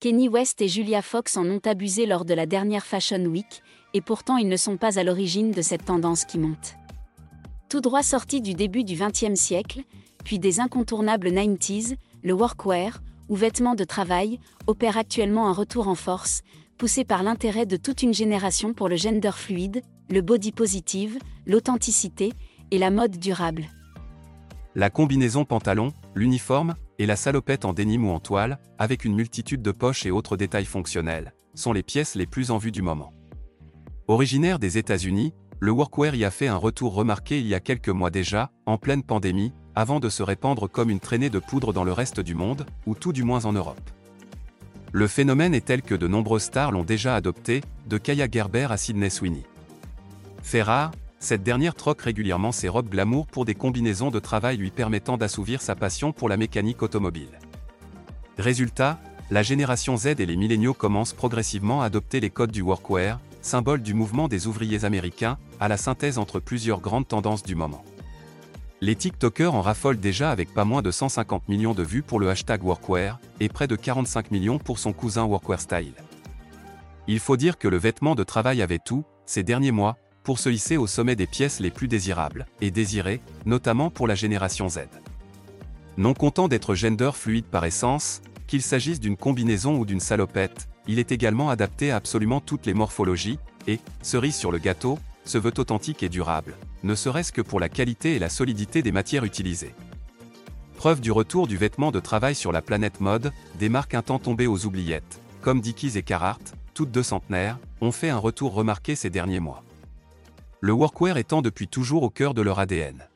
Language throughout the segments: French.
Kenny West et Julia Fox en ont abusé lors de la dernière Fashion Week, et pourtant ils ne sont pas à l'origine de cette tendance qui monte. Tout droit sorti du début du XXe siècle, puis des incontournables 90s, le workwear, ou vêtements de travail, opère actuellement un retour en force, poussé par l'intérêt de toute une génération pour le gender fluide, le body positive, l'authenticité et la mode durable. La combinaison pantalon, l'uniforme, et la salopette en dénime ou en toile, avec une multitude de poches et autres détails fonctionnels, sont les pièces les plus en vue du moment. Originaire des États-Unis, le workwear y a fait un retour remarqué il y a quelques mois déjà, en pleine pandémie, avant de se répandre comme une traînée de poudre dans le reste du monde, ou tout du moins en Europe. Le phénomène est tel que de nombreuses stars l'ont déjà adopté, de Kaya Gerber à Sydney Sweeney. Fait rare, cette dernière troque régulièrement ses robes glamour pour des combinaisons de travail lui permettant d'assouvir sa passion pour la mécanique automobile. Résultat, la génération Z et les milléniaux commencent progressivement à adopter les codes du workwear, symbole du mouvement des ouvriers américains, à la synthèse entre plusieurs grandes tendances du moment. Les TikTokers en raffolent déjà avec pas moins de 150 millions de vues pour le hashtag workwear, et près de 45 millions pour son cousin workwear style. Il faut dire que le vêtement de travail avait tout, ces derniers mois, pour se hisser au sommet des pièces les plus désirables, et désirées, notamment pour la génération Z. Non content d'être gender fluide par essence, qu'il s'agisse d'une combinaison ou d'une salopette, il est également adapté à absolument toutes les morphologies, et, cerise sur le gâteau, se veut authentique et durable, ne serait-ce que pour la qualité et la solidité des matières utilisées. Preuve du retour du vêtement de travail sur la planète mode, des marques un temps tombées aux oubliettes, comme Dickies et Carhartt, toutes deux centenaires, ont fait un retour remarqué ces derniers mois le workwear étant depuis toujours au cœur de leur ADN.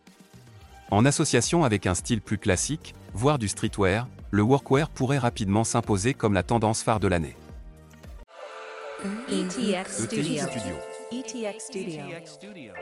En association avec un style plus classique, voire du streetwear, le workwear pourrait rapidement s'imposer comme la tendance phare de l'année. ETX Studio. ETX Studio.